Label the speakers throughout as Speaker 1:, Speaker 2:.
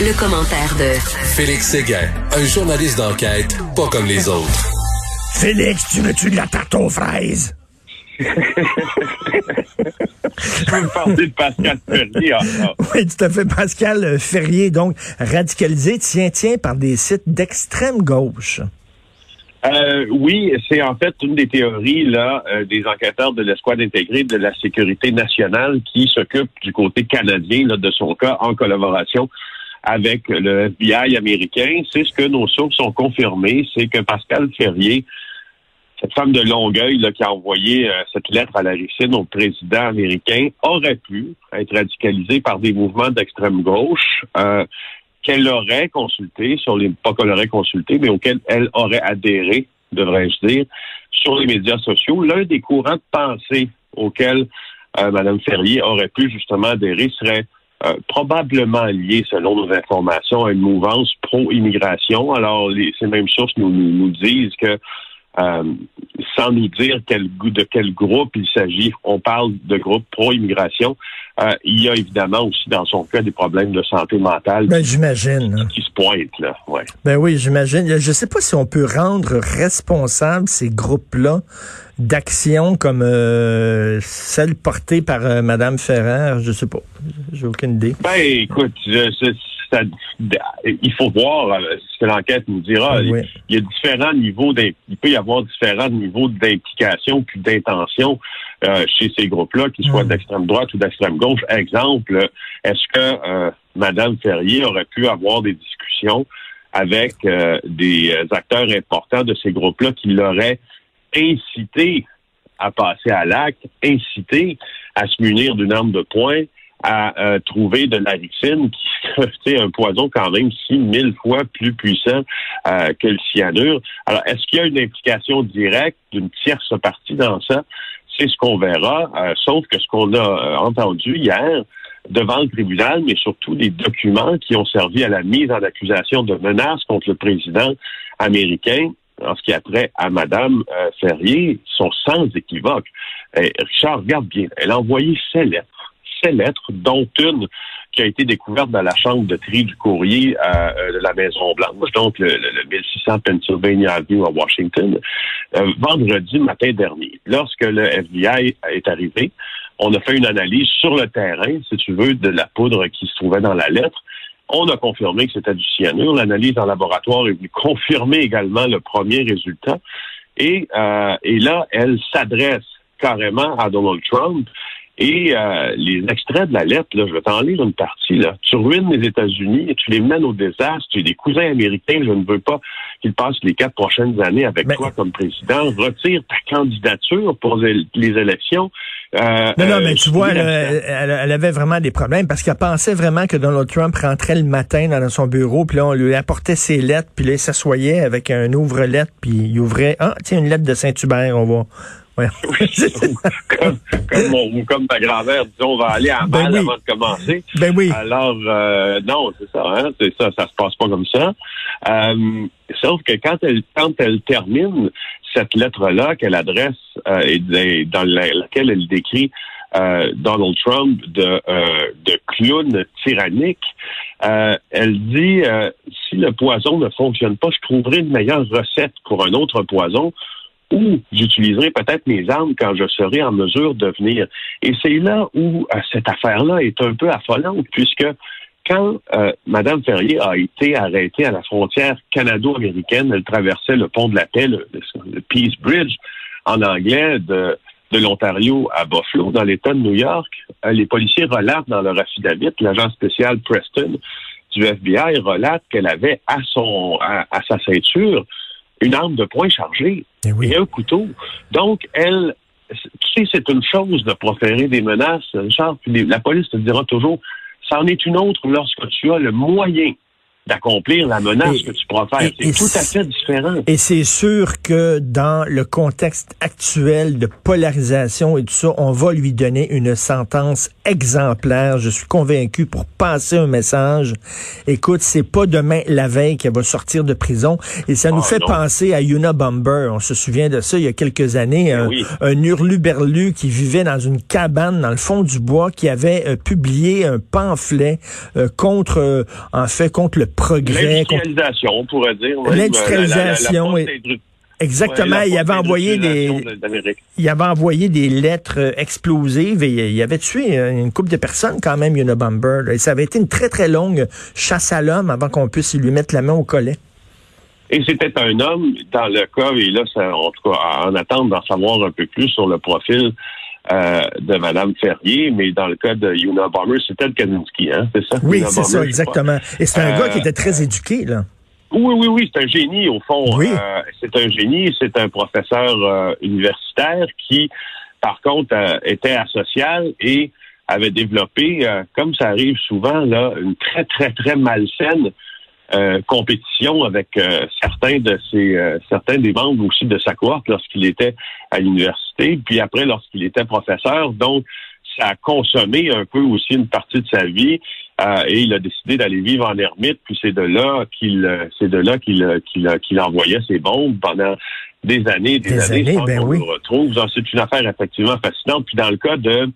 Speaker 1: Le, commentaire de
Speaker 2: Félix Séguin, un journaliste d'enquête pas comme les autres.
Speaker 3: Félix, tu veux-tu de la tarte aux fraises?
Speaker 4: Je peux me parler de Pascal Ferrier encore.
Speaker 3: Oui, tout à fait. Pascal Ferrier, donc radicalisé, tiens, tiens, par des sites d'extrême gauche.
Speaker 4: Euh, oui, c'est en fait une des théories là euh, des enquêteurs de l'escouade intégrée de la sécurité nationale qui s'occupe du côté canadien là, de son cas en collaboration avec le FBI américain. C'est ce que nos sources ont confirmé, c'est que Pascal Ferrier, cette femme de Longueuil là, qui a envoyé euh, cette lettre à la Ricine au président américain, aurait pu être radicalisée par des mouvements d'extrême gauche. Euh, qu'elle aurait consulté sur les pas qu'elle aurait consulté, mais auquel elle aurait adhéré, devrais-je dire, sur les médias sociaux. L'un des courants de pensée auxquels euh, Mme Ferrier aurait pu justement adhérer serait euh, probablement lié, selon nos informations, à une mouvance pro-immigration. Alors, les, ces mêmes sources nous, nous, nous disent que euh, sans nous dire quel, de quel groupe il s'agit. On parle de groupe pro-immigration. Euh, il y a évidemment aussi dans son cas des problèmes de santé mentale.
Speaker 3: Ben, j'imagine.
Speaker 4: Qui, qui, se pointent, là. Ouais.
Speaker 3: Ben oui, j'imagine. Je ne sais pas si on peut rendre responsables ces groupes-là d'actions comme euh, celle portée par euh, Mme Ferrer. Je sais pas. J'ai aucune idée.
Speaker 4: Ben, écoute, je, ça, il faut voir euh, ce que l'enquête nous dira.
Speaker 3: Oui.
Speaker 4: Il y a différents niveaux, il peut y avoir différents niveaux d'implication puis d'intention euh, chez ces groupes-là, qu'ils soient
Speaker 3: Mm.
Speaker 4: d'extrême droite ou d'extrême gauche. Exemple, est-ce que euh, Madame Ferrier aurait pu avoir des discussions avec euh, des acteurs importants de ces groupes-là qui l'auraient incité à passer à l'acte, incité à se munir d'une arme de poing, à euh, trouver de la ricine, qui est un poison quand même six mille fois plus puissant euh, que le cyanure. Alors, est-ce qu'il y a une implication directe d'une tierce partie dans ça? C'est ce qu'on verra, euh, sauf que ce qu'on a euh, entendu hier devant le tribunal, mais surtout les documents qui ont servi à la mise en accusation de menaces contre le président américain, en ce qui a trait à Madame euh, Ferrier, sont sans équivoque. Richard, regarde bien, elle a envoyé ces lettres lettres, dont une qui a été découverte dans la chambre de tri du courrier euh, de la Maison-Blanche, donc le, le, le, 1600 Pennsylvania Avenue à Washington, euh, vendredi matin dernier. Lorsque le FBI est arrivé, on a fait une analyse sur le terrain, si tu veux, de la poudre qui se trouvait dans la lettre. On a confirmé que c'était du cyanure. L'analyse en laboratoire est venue confirmer également le premier résultat. Et, euh, et là, elle s'adresse carrément à Donald Trump et euh, les extraits de la lettre, là, je vais t'en lire une partie. Là. Tu ruines les États-Unis et tu les mènes au désastre. Tu es des cousins américains. Je ne veux pas qu'ils passent les quatre prochaines années avec
Speaker 3: mais,
Speaker 4: toi comme président. Retire ta candidature pour les, élections.
Speaker 3: Euh, non, non, mais tu vois, elle, elle, elle, avait vraiment des problèmes parce qu'elle pensait vraiment que Donald Trump rentrait le matin dans son bureau, puis là, on lui apportait ses lettres, puis là, il s'assoyait avec un ouvre-lettre, puis il ouvrait, ah, tiens, une lettre de Saint-Hubert, on va...
Speaker 4: Ouais. Oui, comme, comme, mon, comme ma grand-mère disait, on va aller à mal ben oui. avant de commencer.
Speaker 3: Ben oui.
Speaker 4: Alors, euh, non, c'est ça, hein, c'est ça, ça se passe pas comme ça. Euh, sauf que quand elle, quand elle termine cette lettre-là qu'elle adresse euh, et dans laquelle elle décrit euh, Donald Trump de, euh, de clown tyrannique. Euh, elle dit si le poison ne fonctionne pas, je trouverai une meilleure recette pour un autre poison ou j'utiliserai peut-être mes armes quand je serai en mesure de venir. Et c'est là où cette affaire-là est un peu affolante, puisque quand euh, Mme Ferrier a été arrêtée à la frontière canado-américaine, elle traversait le pont de la paix, le, le Peace Bridge, en anglais, de, de l'Ontario à Buffalo, dans l'État de New York. Euh, les policiers relatent dans leur affidavit, l'agent spécial Preston du FBI relate qu'elle avait à son à, sa ceinture une arme de poing chargée
Speaker 3: et, oui.
Speaker 4: et un couteau. Donc, elle, tu sais, c'est une chose de proférer des menaces, puis la police te dira toujours, C'en est une autre lorsque tu as le moyen d'accomplir la menace que tu pourras faire. C'est tout à fait différent.
Speaker 3: Et c'est sûr que dans le contexte actuel de polarisation et tout ça, on va lui donner une sentence exemplaire. Je suis convaincu pour passer un message. Écoute, c'est pas demain la veille qu'elle va sortir de prison. Et ça nous ah, fait penser à Yuna Bomber. On se souvient de ça il y a quelques années.
Speaker 4: Ben
Speaker 3: un, un hurluberlu qui vivait dans une cabane dans le fond du bois qui avait euh, publié un pamphlet euh, contre, euh, en fait, contre le progrès.
Speaker 4: L'industrialisation, on pourrait dire.
Speaker 3: L'industrialisation. Exactement. il avait envoyé des, il avait envoyé des lettres euh, explosives et il avait tué euh, une couple de personnes quand même, Unabomber. Et ça avait été une très très longue chasse à l'homme avant qu'on puisse lui mettre la main au collet.
Speaker 4: Et c'était un homme, dans le cas, et là, en tout cas, en attente d'en savoir un peu plus sur le profil euh, de Mme Ferrier, mais dans le cas de Yuna Bomber, c'était le Kaczynski, hein, c'est ça?
Speaker 3: Oui, c'est ça, exactement. Et c'est un gars qui était très éduqué, là.
Speaker 4: Oui, oui, oui, c'est un génie au fond. Oui. Euh, c'est un génie, c'est un professeur euh, universitaire qui, par contre, euh, était asocial et avait développé, comme ça arrive souvent, là, une très, très, très malsaine compétition avec certains de ses certains des membres aussi de sa cohorte lorsqu'il était à l'université, puis après lorsqu'il était professeur. Donc, ça a consommé un peu aussi une partie de sa vie. Euh, et il a décidé d'aller vivre en ermite, puis c'est de là qu'il euh, c'est de là qu'il euh, qu'il qu'il envoyait ses bombes pendant des années, des,
Speaker 3: des
Speaker 4: années,
Speaker 3: ben oui.
Speaker 4: le retrouve. C'est une affaire effectivement fascinante. Puis dans le cas de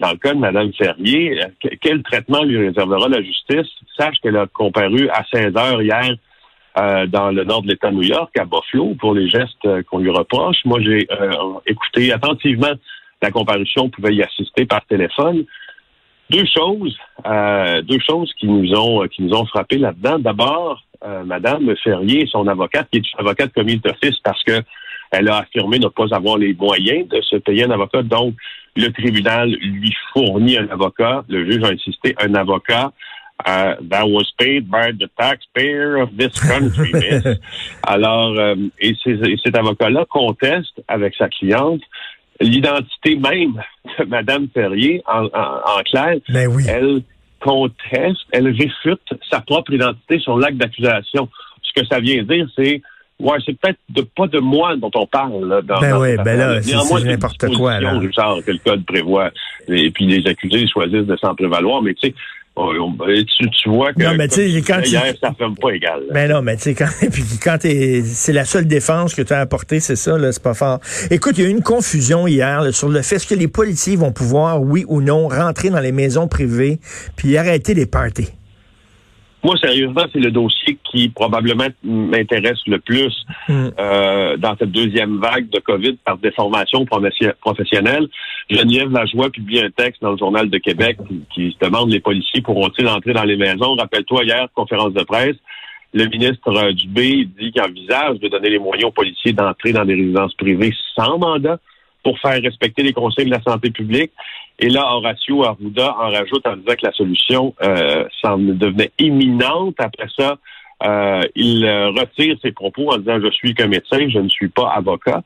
Speaker 4: dans le cas de Mme Ferrier, quel traitement lui réservera la justice? Sache qu'elle a comparu à 16 heures hier dans le nord de l'État de New York, à Buffalo, pour les gestes qu'on lui reproche. Moi, j'ai écouté attentivement la comparution, on pouvait y assister par téléphone. Deux choses, euh, deux choses qui nous ont qui nous ont frappé là-dedans. D'abord, euh, Madame Ferrier, son avocate, qui est une avocate commise d'office parce que elle a affirmé ne pas avoir les moyens de se payer un avocat. Donc, le tribunal lui fournit un avocat. Le juge a insisté, un avocat uh, that was paid by the taxpayer of this country. Alors, euh, et, et cet avocat-là conteste avec sa cliente l'identité même de Mme Ferrier, en, clair,
Speaker 3: ben
Speaker 4: elle conteste, elle réfute sa propre identité sur l'acte d'accusation. Ce que ça vient dire, c'est Ouais, c'est peut-être de, pas de moi dont on parle. Là,
Speaker 3: dans, ben oui, ben là, c'est n'importe quoi. Là.
Speaker 4: Genre que le code prévoit. Et puis les accusés choisissent de s'en prévaloir. Mais tu sais, tu, vois que
Speaker 3: non, mais quand
Speaker 4: hier, ça ferme pas égal.
Speaker 3: Mais ben non, mais tu sais, quand, puis quand c'est la seule défense que tu as apportée, c'est ça, là, c'est pas fort. Écoute, il y a eu une confusion hier sur le fait que les policiers vont pouvoir, oui ou non, rentrer dans les maisons privées puis arrêter les parties?
Speaker 4: Moi, sérieusement, c'est le dossier qui probablement m'intéresse le plus mm. euh, dans cette deuxième vague de COVID par déformation professionnelle. Geneviève Lajoie publie un texte dans le Journal de Québec qui, se demande les policiers pourront-ils entrer dans les maisons? Rappelle-toi hier, conférence de presse, le ministre euh, Dubé dit qu'il envisage de donner les moyens aux policiers d'entrer dans des résidences privées sans mandat pour faire respecter les conseils de la santé publique. Et là, Horacio Arruda en rajoute en disant que la solution euh, devenait imminente. Après ça, euh, il retire ses propos en disant je suis qu'un médecin, je ne suis pas avocat.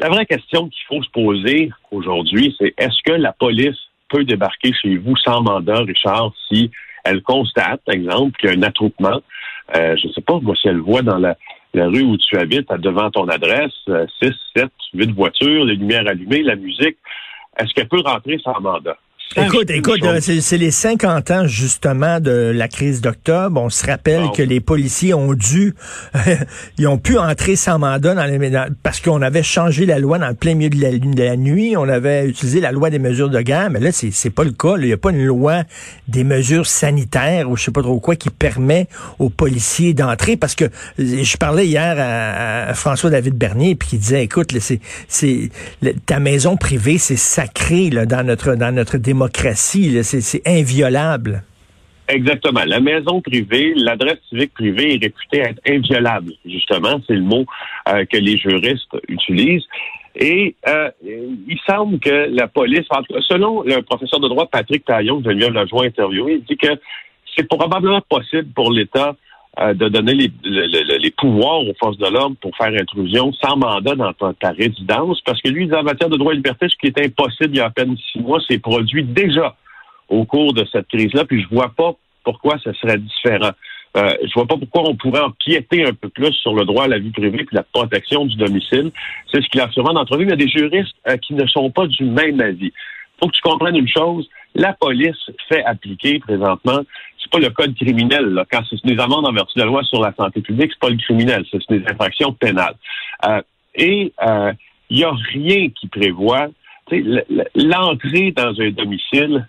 Speaker 4: La vraie question qu'il faut se poser aujourd'hui, c'est est-ce que la police peut débarquer chez vous sans mandat, Richard, si elle constate, par exemple, qu'il y a un attroupement? Euh, je ne sais pas, moi, si elle voit dans la, rue où tu habites, devant ton adresse, 6, 7, 8 voitures, les lumières allumées, la musique, est-ce qu'elle peut rentrer sans mandat?
Speaker 3: Écoute, écoute, euh, c'est les 50 ans justement de la crise d'octobre. On se rappelle que les policiers ont dû, ils ont pu entrer sans mandat dans les parce qu'on avait changé la loi dans le plein milieu de la, de la, nuit. On avait utilisé la loi des mesures de guerre, mais là c'est pas le cas. Il n'y a pas une loi des mesures sanitaires ou je sais pas trop quoi qui permet aux policiers d'entrer parce que je parlais hier à, François David Bernier puis qui disait écoute, c'est c'est ta maison privée c'est sacré là, dans notre dans notre démocratie C'est inviolable.
Speaker 4: Exactement. La maison privée, l'adresse civique privée est réputée être inviolable, justement. C'est le mot euh, que les juristes utilisent. Et euh, il semble que la police, selon le professeur de droit Patrick Taillon, que Geneviève Lajoie interviewé, il dit que c'est probablement possible pour l'État euh, de donner les, les, pouvoirs aux forces de l'ordre pour faire intrusion sans mandat dans ta, résidence, parce que lui, en matière de droit et liberté, ce qui est impossible il y a à peine six mois, c'est produit déjà au cours de cette crise-là, puis je vois pas pourquoi ce serait différent. Euh, je vois pas pourquoi on pourrait empiéter un peu plus sur le droit à la vie privée et la protection du domicile. C'est ce qu'il a sûrement d'entrevue, il y a des juristes euh, qui ne sont pas du même avis. faut que tu comprennes une chose, la police fait appliquer présentement, c'est pas le code criminel, là. quand c'est des amendes en vertu de la loi sur la santé publique, c'est pas le criminel, c'est des infractions pénales. Euh, et euh, il n'y a rien qui prévoit l'entrée dans un domicile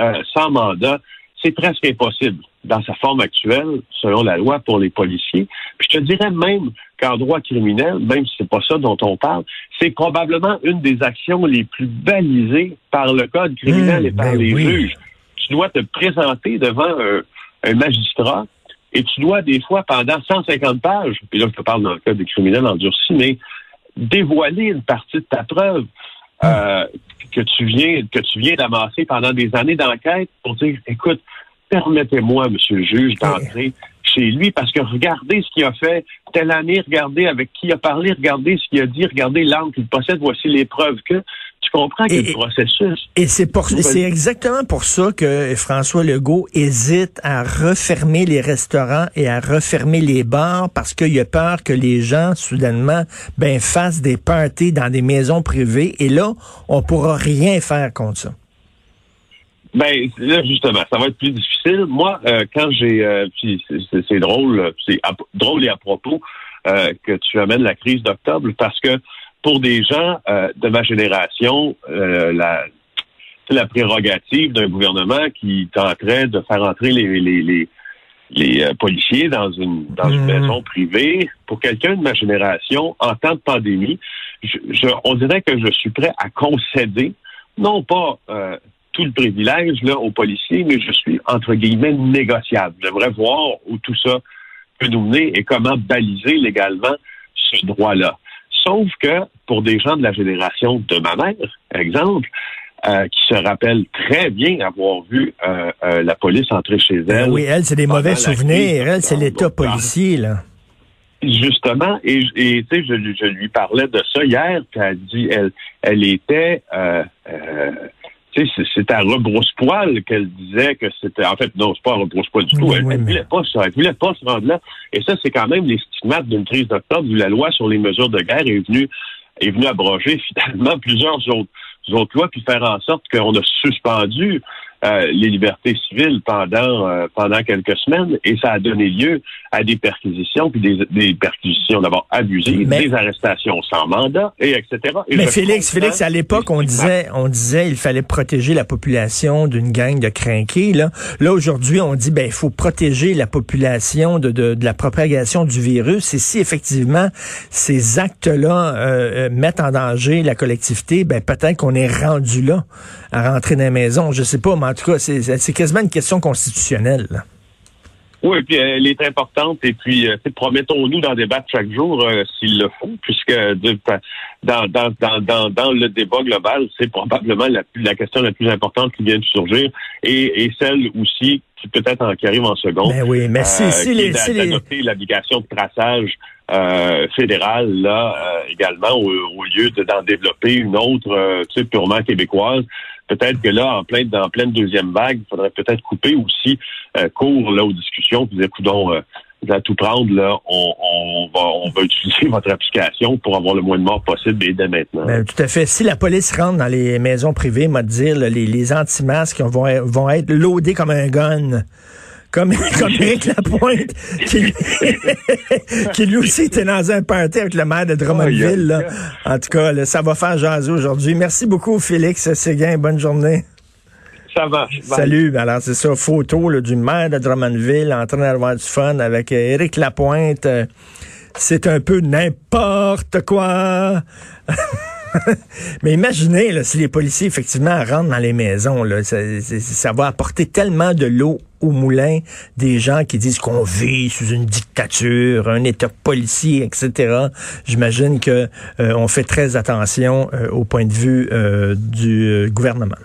Speaker 4: euh, sans mandat, c'est presque impossible dans sa forme actuelle, selon la loi pour les policiers. Puis je te dirais même qu'en droit criminel, même si c'est pas ça dont on parle, c'est probablement une des actions les plus balisées par le code criminel
Speaker 3: Mmh,
Speaker 4: et par
Speaker 3: ben
Speaker 4: les
Speaker 3: oui.
Speaker 4: juges. Tu dois te présenter devant un, un magistrat et tu dois des fois pendant 150 pages, puis là je te parle dans le cas des criminels endurcis, mais dévoiler une partie de ta preuve euh, que tu viens que tu viens d'amasser pendant des années d'enquête pour dire écoute permettez-moi monsieur le juge d'entrer chez lui parce que regardez ce qu'il a fait telle année regardez avec qui il a parlé regardez ce qu'il a dit regardez l'arme qu'il possède voici les preuves que tu comprends que
Speaker 3: Et-
Speaker 4: le processus.
Speaker 3: Et c'est pour, c'est exactement pour ça que François Legault hésite à refermer les restaurants et à refermer les bars parce qu'il a peur que les gens, soudainement, ben, fassent des parties dans des maisons privées. Et là, on pourra rien faire contre ça.
Speaker 4: Ben là justement, ça va être plus difficile. Moi, euh, quand j'ai, euh, puis c'est- drôle, c'est drôle et à propos euh, que tu amènes la crise d'octobre, parce que pour des gens de ma génération, la c'est la prérogative d'un gouvernement qui tenterait de faire entrer les les, les, les, policiers dans une dans une
Speaker 3: Mhm.
Speaker 4: maison privée. Pour quelqu'un de ma génération, en temps de pandémie, je, je- on dirait que je suis prêt à concéder, non pas tout le privilège là, aux policiers, mais je suis, entre guillemets, négociable. J'aimerais voir où tout ça peut nous mener et comment baliser légalement ce droit-là. Sauf que pour des gens de la génération de ma mère, exemple, euh, qui se rappellent très bien avoir vu euh, euh, la police entrer chez elle.
Speaker 3: Ben oui, elle, c'est des mauvais souvenirs. Elle, c'est l'État policier, là.
Speaker 4: Justement, et, et tu sais, je, lui- je lui parlais de ça hier, puis elle dit, elle, elle était, tu sais, c'est- à rebrousse-poil qu'elle disait que c'était, en fait, non, c'est pas à rebrousse-poil du tout.
Speaker 3: Oui,
Speaker 4: elle,
Speaker 3: oui,
Speaker 4: elle
Speaker 3: mais-
Speaker 4: voulait pas ça, elle voulait pas se rendre là. Et ça, c'est quand même les stigmates d'une crise d'octobre où la loi sur les mesures de guerre est venue, est venue abroger finalement plusieurs autres, autres lois, puis faire en sorte qu'on a suspendu euh, les libertés civiles pendant euh, pendant quelques semaines et ça a donné lieu à des perquisitions puis des, des perquisitions d'abord abusives,
Speaker 3: Mais-
Speaker 4: des arrestations sans mandat et etc. Et
Speaker 3: Mais Félix, Félix, à l'époque, on disait, on disait, il fallait protéger la population d'une gang de crinqués. Là, là aujourd'hui, on dit, ben, il faut protéger la population de, de, de la propagation du virus. Et si effectivement ces actes-là euh, euh, mettent en danger la collectivité, ben peut-être qu'on est rendu là à rentrer dans la maison. Je sais pas, mais en tout cas, c'est c'est quasiment une question constitutionnelle. là.
Speaker 4: Oui, puis euh, elle est importante et puis euh, promettons-nous d'en débattre chaque jour euh, s'il le faut, puisque dans, dans, dans, dans, dans le débat global, c'est probablement la, question la plus importante qui vient de surgir et, et celle aussi qui peut-être en, qui arrive en seconde.
Speaker 3: Ben oui, mais si,
Speaker 4: euh, d'adopter l'application de traçage euh, fédéral là euh, également au, au lieu de- d'en développer une autre euh, tu sais, purement québécoise. Peut-être que là, en pleine, pleine deuxième vague, il faudrait peut-être couper aussi euh, court là aux discussions, puis dire, coudons, euh, à tout prendre, là, on, va utiliser votre application pour avoir le moins de morts possible dès maintenant.
Speaker 3: Ben, tout à fait. Si la police rentre dans les maisons privées, m'a dire, les, anti-masques vont, vont être loadés comme un gun. Comme, comme Éric Lapointe, qui, lui- qui lui aussi était dans un party avec le maire de Drummondville. Là. En tout cas, là, ça va faire jaser aujourd'hui. Merci beaucoup, Félix Séguin. Bonne journée.
Speaker 4: Ça marche. Bye.
Speaker 3: Salut. Alors, c'est ça, photo là, du maire de Drummondville en train d'avoir du fun avec euh, Éric Lapointe. Euh, C'est un peu n'importe quoi. Mais imaginez si les policiers effectivement rentrent dans les maisons, là, ça, ça va apporter tellement de l'eau au moulin des gens qui disent qu'on vit sous une dictature, un État policier, etc. J'imagine que euh, on fait très attention euh, au point de vue euh, du euh, gouvernement.